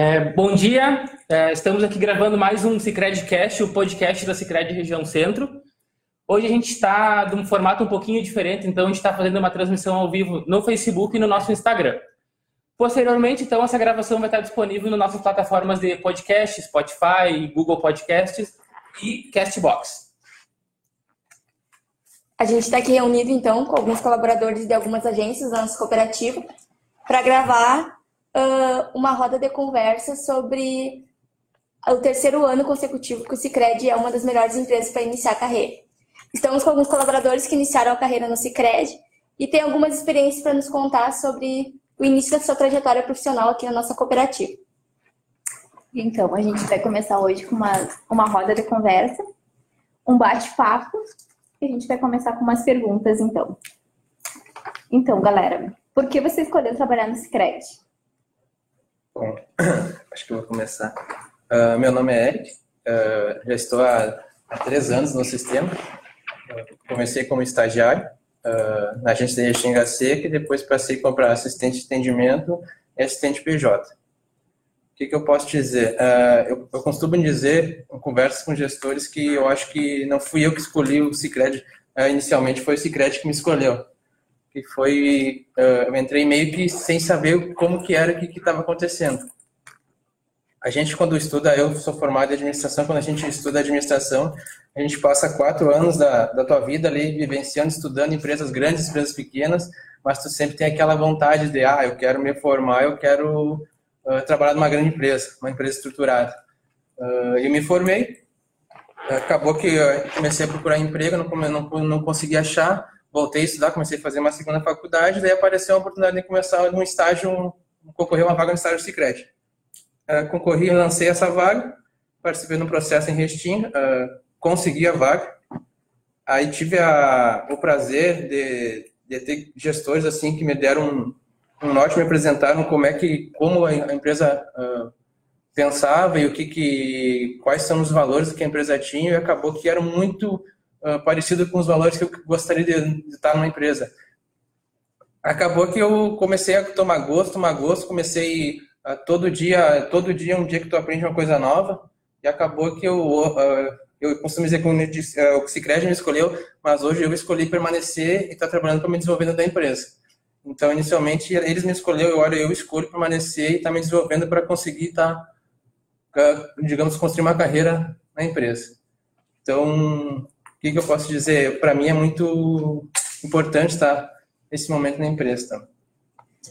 É, bom dia, é, estamos aqui gravando mais um Cicredcast, o podcast da Cicred Região Centro. Hoje a gente está de um formato um pouquinho diferente, então a gente está fazendo uma transmissão ao vivo no Facebook e no nosso Instagram. Posteriormente, então, essa gravação vai estar disponível nas nossas plataformas de podcast, Spotify, Google Podcasts e Castbox. A gente está aqui reunido, então, com alguns colaboradores de algumas agências da nossa cooperativa para gravar uh, uma roda de conversa sobre o terceiro ano consecutivo que o Cicred é uma das melhores empresas para iniciar a carreira. Estamos com alguns colaboradores que iniciaram a carreira no Cicred e tem algumas experiências para nos contar sobre o início da sua trajetória profissional aqui na nossa cooperativa. Então, a gente vai começar hoje com uma, uma roda de conversa, um bate-papo, e a gente vai começar com umas perguntas, então. Então, galera, por que você escolheu trabalhar no Cicred? Bom, acho que eu vou começar. Uh, meu nome é Eric, uh, já estou há, há, três anos no sistema. Uh, comecei como estagiário na agência de Restinga Seca e depois passei para assistente de atendimento e assistente PJ. O que, que eu posso dizer? Eu, eu, costumo dizer, em conversas com gestores, que eu acho que não fui eu que escolhi o Cicred, inicialmente foi o Cicred que me escolheu que foi uh, eu entrei meio que sem saber como que era o que estava acontecendo. A gente quando estuda, eu sou formado em administração, quando a gente estuda administração, a gente passa quatro anos da, da tua vida ali vivenciando, estudando empresas grandes, empresas pequenas, mas tu sempre tem aquela vontade de, ah, eu quero me formar, eu quero uh, trabalhar numa grande empresa, uma empresa estruturada. Uh, eu me formei, acabou que eu comecei a procurar emprego, não, não, não consegui achar, voltei a estudar, comecei a fazer uma segunda faculdade, daí apareceu a oportunidade de começar um estágio, concorrer uma vaga no estágio Secret. Uh, concorri, lancei essa vaga, participei no processo em Restinga, uh, consegui a vaga. Aí tive a, o prazer de, de ter gestores assim que me deram um, um norte, me apresentaram como é que, como a, empresa uh, pensava e o que, que, quais são os valores que a empresa tinha, e acabou que era muito uh, parecido com os valores que eu gostaria de, de estar numa empresa. Acabou que eu comecei a tomar gosto, tomar gosto, comecei a, todo dia, todo dia um dia que tu aprende uma coisa nova, e acabou que eu, uh, eu costumo dizer que o Cicred me escolheu, mas hoje eu escolhi permanecer e estar trabalhando para me desenvolver da empresa. Então, inicialmente, eles me escolheram, agora eu escolho permanecer e estar me desenvolvendo para conseguir estar, digamos, construir uma carreira na empresa. Então, que, que eu posso dizer? Para mim é muito importante estar nesse momento na empresa.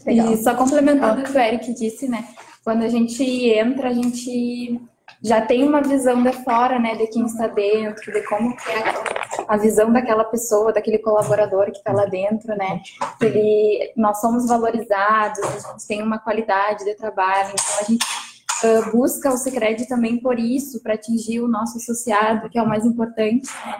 Tá? E só complementando o que o Eric disse, né? Quando a gente entra, a gente já tem uma visão de fora, né, de quem está dentro, de como é a visão daquela pessoa, daquele colaborador que está lá dentro, né? Ele, nós somos valorizados, a gente tem uma qualidade de trabalho, então a gente uh, busca o Secred também por isso, para atingir o nosso associado, que é o mais importante. Né?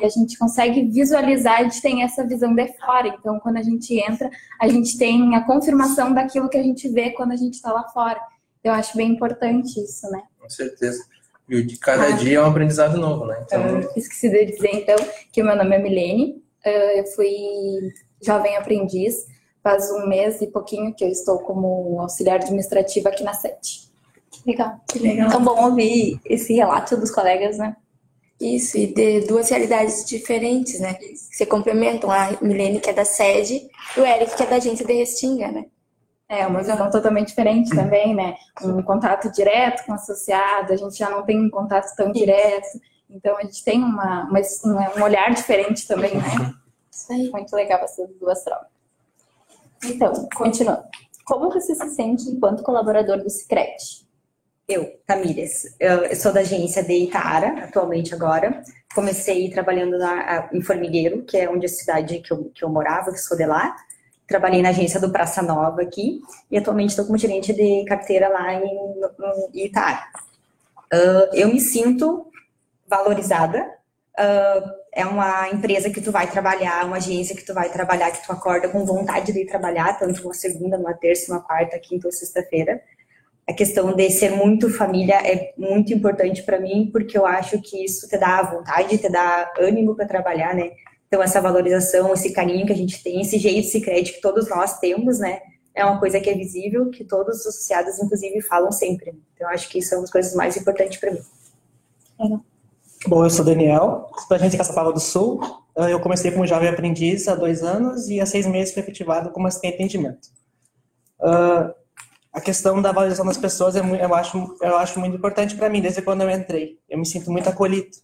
E a gente consegue visualizar, a gente tem essa visão de fora. Então, quando a gente entra, a gente tem a confirmação daquilo que a gente vê quando a gente está lá fora. Eu acho bem importante isso, né? Com certeza. E de cada ah. dia é um aprendizado novo, né? Então... Uh, esqueci de dizer, então, que meu nome é Milene. Uh, eu fui jovem aprendiz faz um mês e pouquinho que eu estou como auxiliar administrativa aqui na sete. Legal. legal. Então, bom ouvir esse relato dos colegas, né? Isso, e de duas realidades diferentes, né? Que se complementam. A Milene, que é da sede, e o Eric, que é da agência de Restinga, né? É, uma visão totalmente diferente também, né? Um contato direto com o associado, a gente já não tem um contato tão direto. Então, a gente tem uma, uma um olhar diferente também, né? Isso aí. Muito legal essas duas trocas. Então, continuando. Como você se sente enquanto colaborador do Cicret? Eu, Tamires, eu sou da agência de Itara, atualmente agora. Comecei trabalhando na, em Formigueiro, que é onde a cidade que eu, que eu morava, que sou de lá. Trabalhei na agência do Praça Nova aqui e atualmente estou como gerente de carteira lá em, em Itara. Uh, eu me sinto valorizada uh, é uma empresa que tu vai trabalhar, uma agência que tu vai trabalhar, que tu acorda com vontade de ir trabalhar, tanto uma segunda, uma terça, uma quarta, quinta ou sexta-feira. A questão de ser muito família é muito importante para mim, porque eu acho que isso te dá vontade, te dá ânimo para trabalhar, né? Então, essa valorização, esse carinho que a gente tem, esse jeito secreto que todos nós temos, né? é uma coisa que é visível, que todos os associados, inclusive, falam sempre. Então, acho que isso é das coisas mais importantes para mim. Bom, eu sou Daniel, da agência Caçapava do Sul. Ah, eu comecei como jovem aprendiz há dois anos e há seis meses fui efetivado como assistente de atendimento. Uh, a questão da valorização das pessoas é, eu, acho, eu acho muito importante para mim desde quando eu entrei. Eu me sinto muito acolhido,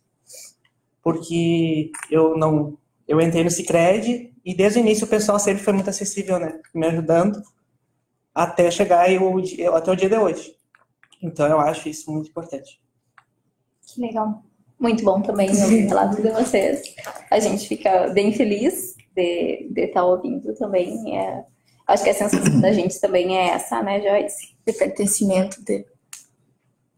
porque eu não eu entrei no Cicred e desde o início o pessoal sempre foi muito acessível, né, me ajudando até chegar eu, até o dia de hoje. Então eu acho isso muito importante. Que legal. Muito bom também ouvir o relato de vocês. A gente fica bem feliz de, de estar ouvindo também. É, acho que a sensação da gente também é essa, né, Joyce? De pertencimento, de...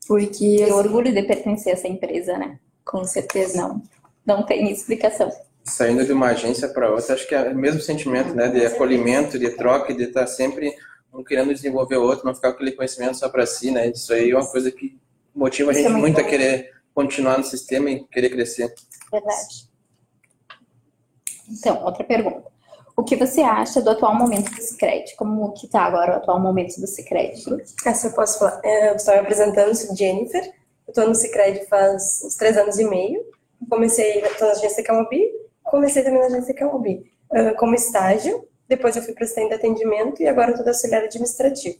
porque... E orgulho de pertencer a essa empresa, né? Com certeza. Não, não tem explicação. Saindo de uma agência para outra, acho que é o mesmo sentimento, né, de acolhimento, de troca, de estar sempre um querendo desenvolver o outro, não ficar com aquele conhecimento só para si, né? Isso aí é uma coisa que motiva a gente é muito, muito a querer continuar no sistema e querer crescer. Verdade. Então, outra pergunta. O que você acha do atual momento do Cicred? Como que está agora o atual momento do Cicred? Essa eu posso falar. É, eu estou me apresentando, sou Jennifer. Eu estou no Cicred faz uns três anos e meio. Comecei na agência Camobi, comecei também na agência Camobi como estágio. Depois eu fui para assistente de atendimento e agora estou auxiliar administrativo.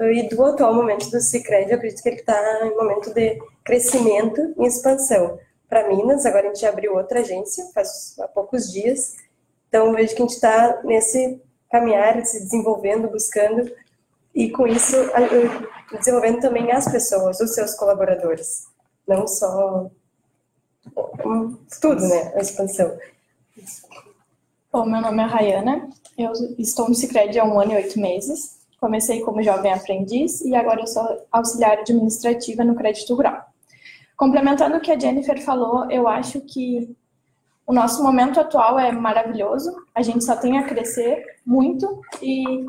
E do atual momento do Cicred, eu acredito que ele está em momento de crescimento e expansão. Para Minas, agora a gente abriu outra agência, faz há poucos dias. Então, vejo que a gente está nesse caminhar, se desenvolvendo, buscando, e com isso, desenvolvendo também as pessoas, os seus colaboradores. Não só tudo, né? A expansão. Bom, meu nome é Rayana, eu estou no Cicred há um ano e oito meses. Comecei como jovem aprendiz e agora eu sou auxiliar administrativa no crédito rural. Complementando o que a Jennifer falou, eu acho que o nosso momento atual é maravilhoso, a gente só tem a crescer muito e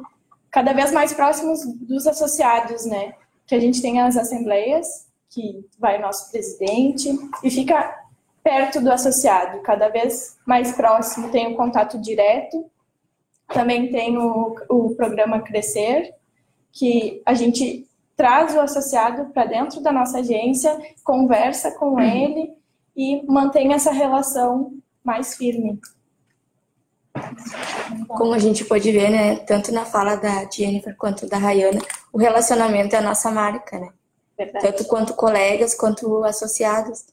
cada vez mais próximos dos associados, né? Que a gente tem as assembleias, que vai o nosso presidente e fica perto do associado, cada vez mais próximo, tem o contato direto também tem o, o programa Crescer, que a gente traz o associado para dentro da nossa agência, conversa com uhum. ele e mantém essa relação mais firme. Como a gente pode ver, né, tanto na fala da Jennifer quanto da Rayana, o relacionamento é a nossa marca, né? Verdade. Tanto quanto colegas quanto associados.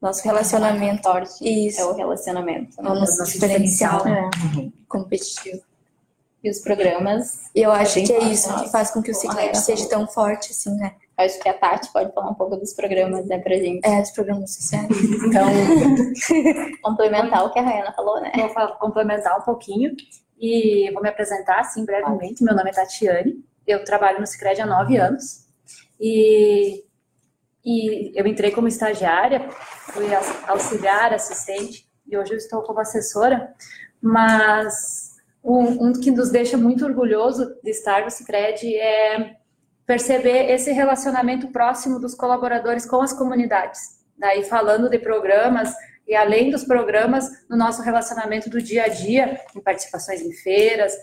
Nosso relacionamento. Forte Isso. É o relacionamento. Né? É o nosso diferencial. É. Competitivo e os programas. Eu acho que é isso que faz com que o Ciclete seja tão forte, assim, né? Acho que a Tati pode falar um pouco dos programas, né, pra gente. É, dos programas sociais. Então, complementar o que a Rayana falou, né? Vou complementar um pouquinho e vou me apresentar, assim, brevemente. Meu nome é Tatiane, eu trabalho no Cicred há nove anos e, e eu entrei como estagiária, fui auxiliar, assistente e hoje eu estou como assessora, mas um, um, que nos deixa muito orgulhoso de estar no Cicred é perceber esse relacionamento próximo dos colaboradores com as comunidades. Daí falando de programas e além dos programas, no nosso relacionamento do dia a dia, em participações em feiras,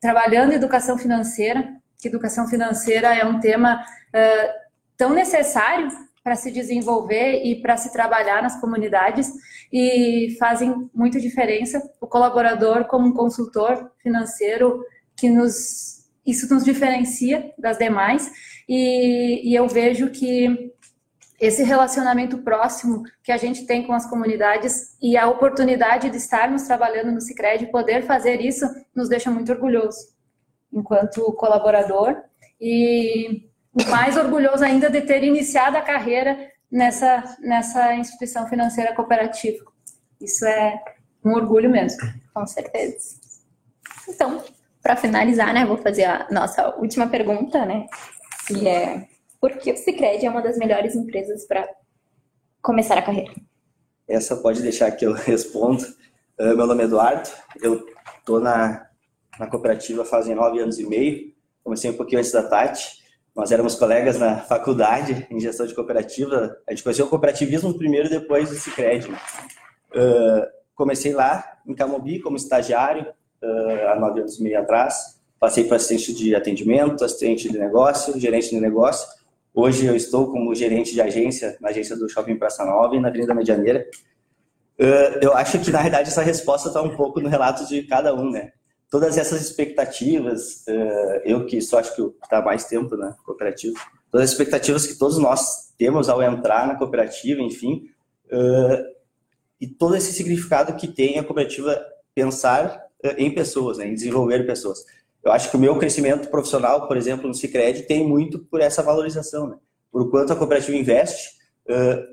trabalhando educação financeira, que educação financeira é um tema uh, tão necessário para se desenvolver e para se trabalhar nas comunidades e fazem muita diferença. O colaborador como um consultor financeiro que nos isso nos diferencia das demais e, e eu vejo que esse relacionamento próximo que a gente tem com as comunidades e a oportunidade de estarmos trabalhando no Sicredi poder fazer isso nos deixa muito orgulhoso enquanto colaborador e mais orgulhoso ainda de ter iniciado a carreira nessa, nessa instituição financeira cooperativa. Isso é um orgulho mesmo. Com certeza. Então, para finalizar, né, vou fazer a nossa última pergunta, né, que é por que o Sicredi é uma das melhores empresas para começar a carreira? Essa pode deixar que eu respondo. Uh, meu nome é Eduardo, eu estou na, na cooperativa fazem nove anos e meio, comecei um pouquinho antes da Tati, nós éramos colegas na faculdade em gestão de cooperativa. A gente conheceu o cooperativismo primeiro, depois o Cicred. Uh, comecei lá em Camobi como estagiário uh, há nove anos e meio atrás. passei para assistente de atendimento, assistente de negócio, gerente de negócio. Hoje eu estou como gerente de agência na agência do Shopping Praça Nova e na Avenida Medianeira. Uh, eu acho que, na verdade, essa resposta está um pouco no relato de cada um, né? Todas essas expectativas, uh, eu que só acho que está mais tempo na cooperativa, todas as expectativas que todos nós temos ao entrar na cooperativa, enfim, uh, e todo esse significado que tem a cooperativa pensar em pessoas, né, em desenvolver pessoas. Eu acho que o meu crescimento profissional, por exemplo, no Cicred, tem muito por essa valorização, né? por quanto a cooperativa investe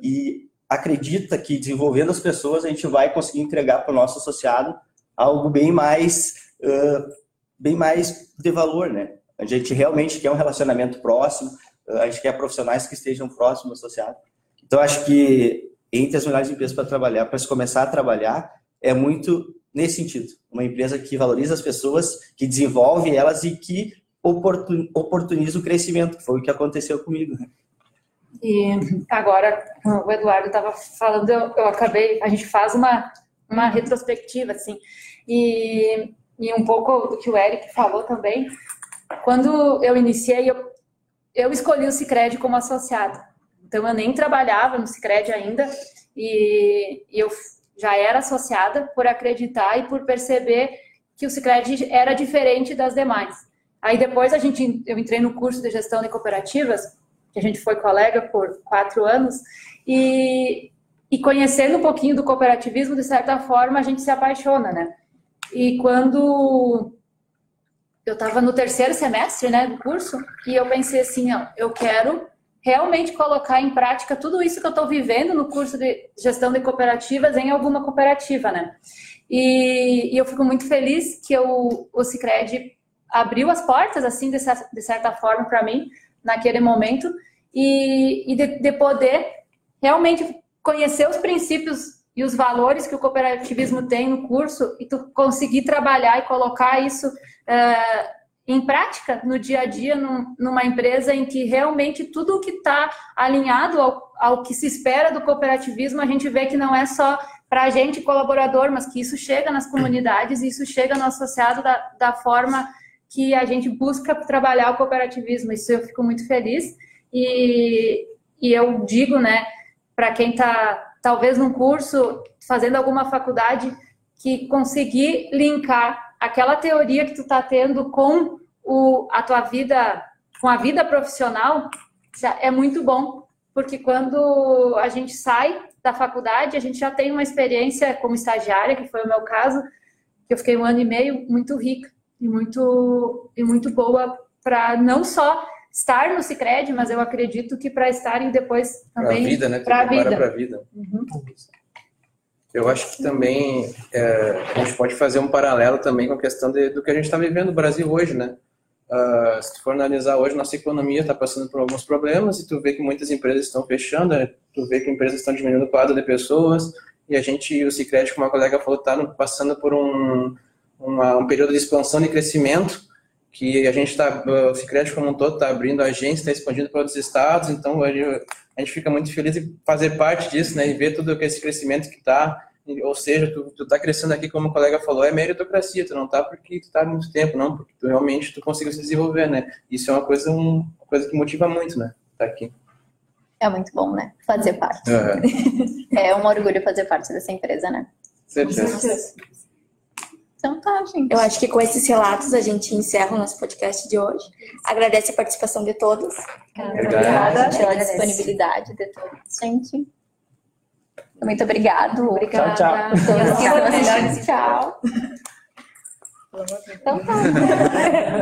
e acredita que desenvolvendo as pessoas a gente vai conseguir entregar para o nosso associado algo bem mais, uh, bem mais de valor, né? A gente realmente quer um relacionamento próximo, uh, a gente quer profissionais que estejam próximos do associado. Então, acho que entre as melhores empresas para trabalhar, para se começar a trabalhar, é muito nesse sentido. Uma empresa que valoriza as pessoas, que desenvolve elas e que oportuniza o crescimento, que foi o que aconteceu comigo. Né? E agora, o Eduardo estava falando, eu, eu, acabei, a gente faz uma, uma retrospectiva, assim, e, e um pouco do que o Eric falou também. Quando eu iniciei, eu, eu escolhi o Cicred como associado. Então, eu nem trabalhava no Cicred ainda, e, e eu já era associada por acreditar e por perceber que o Cicred era diferente das demais. Aí depois a gente, eu entrei no curso de gestão de cooperativas, que a gente foi colega por quatro anos, e, e conhecendo um pouquinho do cooperativismo, de certa forma, a gente se apaixona, né? E quando eu estava no terceiro semestre, né, do curso, e eu pensei assim, ó, eu quero realmente colocar em prática tudo isso que eu estou vivendo no curso de gestão de cooperativas em alguma cooperativa, né? E, e eu fico muito feliz que eu, o Cicred abriu as portas, assim, de, de certa forma, para mim, naquele momento, e, e de, de, poder realmente conhecer os princípios e os valores que o cooperativismo tem no curso e tu conseguir trabalhar e colocar isso uh, em prática no dia a dia num, numa empresa em que realmente tudo o que está alinhado ao, ao que se espera do cooperativismo, a gente vê que não é só para a gente, colaborador, mas que isso chega nas comunidades e isso chega no associado da, da forma que a gente busca trabalhar o cooperativismo. Isso eu fico muito feliz. E, e eu digo, né, para quem está talvez num curso, fazendo alguma faculdade, que conseguir linkar aquela teoria que tu está tendo com o, a tua vida, com a vida profissional, é muito bom, porque quando a gente sai da faculdade, a gente já tem uma experiência como estagiária, que foi o meu caso, que eu fiquei um ano e meio muito rica e muito, e muito boa para não só estar no Cicred, mas eu acredito que para estarem depois também para a vida, né? Para a vida. vida. Uhum. Eu acho que também é, a gente pode fazer um paralelo também com a questão de, do que a gente está vivendo no Brasil hoje, né? Uh, se tu for analisar hoje, nossa economia está passando por alguns problemas e tu vê que muitas empresas estão fechando, né? tu vê que empresas estão diminuindo o quadro de pessoas e a gente, o Cicred, como a colega falou, está passando por um, uma, um período de expansão e crescimento que a gente está, o Cicred como um todo está abrindo agência, está expandindo para outros estados, então a gente, fica muito feliz de fazer parte disso, né, e ver todo esse crescimento que está, ou seja, tu, tu tá crescendo aqui, como o colega falou, é meritocracia, tu não tá porque tu tá há muito tempo, não, porque tu realmente tu conseguiu se desenvolver, né, isso é uma coisa, um, uma coisa que motiva muito, né, tá aqui. É muito bom, né, fazer parte. Uhum. é um orgulho fazer parte dessa empresa, né. Certeza. Então tá, gente. Eu acho que com esses relatos a gente encerra o nosso podcast de hoje. Agradece a participação de todos. Obrigada pela disponibilidade de todos, gente. Muito obrigado. Obrigada. Tchau, tchau. Tchau. Então tá.